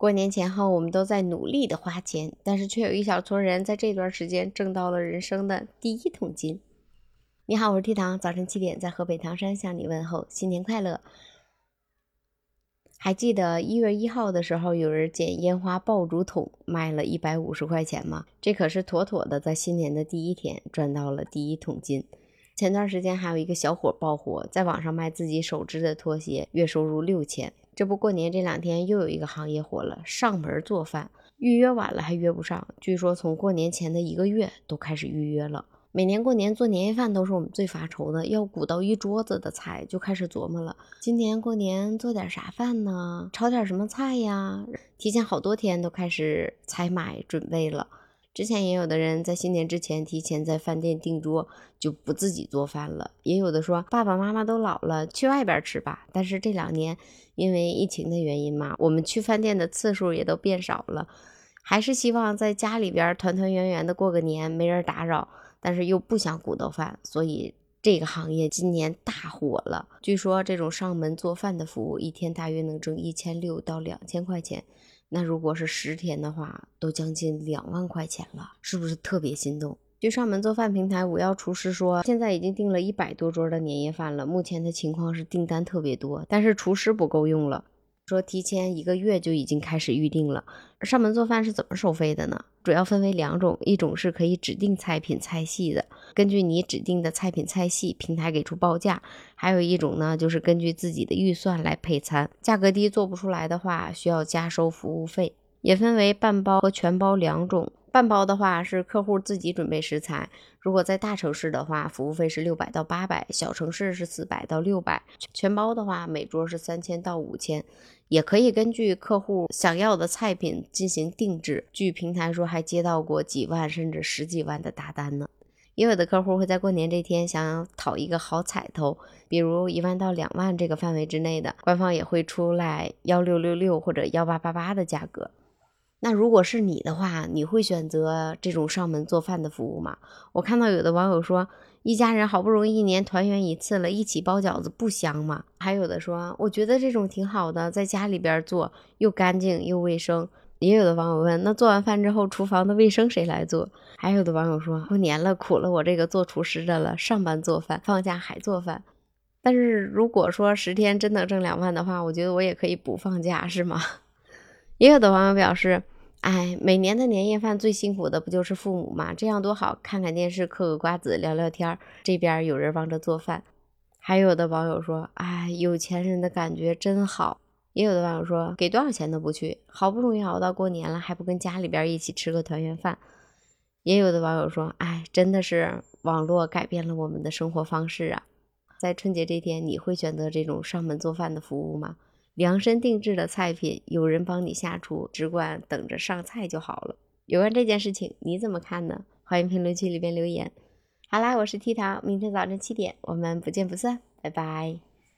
过年前后，我们都在努力的花钱，但是却有一小撮人在这段时间挣到了人生的第一桶金。你好，我是 T 糖，早晨七点在河北唐山向你问候，新年快乐。还记得一月一号的时候，有人捡烟花爆竹筒卖了一百五十块钱吗？这可是妥妥的在新年的第一天赚到了第一桶金。前段时间还有一个小伙爆火，在网上卖自己手织的拖鞋，月收入六千。这不过年这两天又有一个行业火了，上门做饭，预约晚了还约不上。据说从过年前的一个月都开始预约了。每年过年做年夜饭都是我们最发愁的，要鼓捣一桌子的菜，就开始琢磨了。今年过年做点啥饭呢？炒点什么菜呀？提前好多天都开始采买准备了。之前也有的人在新年之前提前在饭店订桌，就不自己做饭了。也有的说爸爸妈妈都老了，去外边吃吧。但是这两年因为疫情的原因嘛，我们去饭店的次数也都变少了，还是希望在家里边团团圆圆的过个年，没人打扰，但是又不想鼓捣饭，所以这个行业今年大火了。据说这种上门做饭的服务，一天大约能挣一千六到两千块钱。那如果是十天的话，都将近两万块钱了，是不是特别心动？据上门做饭平台五幺厨师说，现在已经订了一百多桌的年夜饭了。目前的情况是订单特别多，但是厨师不够用了。说提前一个月就已经开始预定了。上门做饭是怎么收费的呢？主要分为两种，一种是可以指定菜品菜系的，根据你指定的菜品菜系，平台给出报价；还有一种呢，就是根据自己的预算来配餐，价格低做不出来的话，需要加收服务费。也分为半包和全包两种。半包的话是客户自己准备食材，如果在大城市的话，服务费是六百到八百；小城市是四百到六百。全包的话，每桌是三千到五千，也可以根据客户想要的菜品进行定制。据平台说，还接到过几万甚至十几万的大单呢。也有的客户会在过年这天想讨一个好彩头，比如一万到两万这个范围之内的，官方也会出来幺六六六或者幺八八八的价格。那如果是你的话，你会选择这种上门做饭的服务吗？我看到有的网友说，一家人好不容易一年团圆一次了，一起包饺子不香吗？还有的说，我觉得这种挺好的，在家里边做又干净又卫生。也有的网友问，那做完饭之后，厨房的卫生谁来做？还有的网友说，过年了，苦了我这个做厨师的了，上班做饭，放假还做饭。但是如果说十天真能挣两万的话，我觉得我也可以不放假，是吗？也有的网友表示，哎，每年的年夜饭最辛苦的不就是父母吗？这样多好，看看电视，嗑个瓜子，聊聊天儿，这边有人帮着做饭。还有的网友说，哎，有钱人的感觉真好。也有的网友说，给多少钱都不去，好不容易熬到过年了，还不跟家里边一起吃个团圆饭。也有的网友说，哎，真的是网络改变了我们的生活方式啊。在春节这天，你会选择这种上门做饭的服务吗？量身定制的菜品，有人帮你下厨，只管等着上菜就好了。有关这件事情，你怎么看呢？欢迎评论区里边留言。好啦，我是 T 糖，明天早晨七点，我们不见不散，拜拜。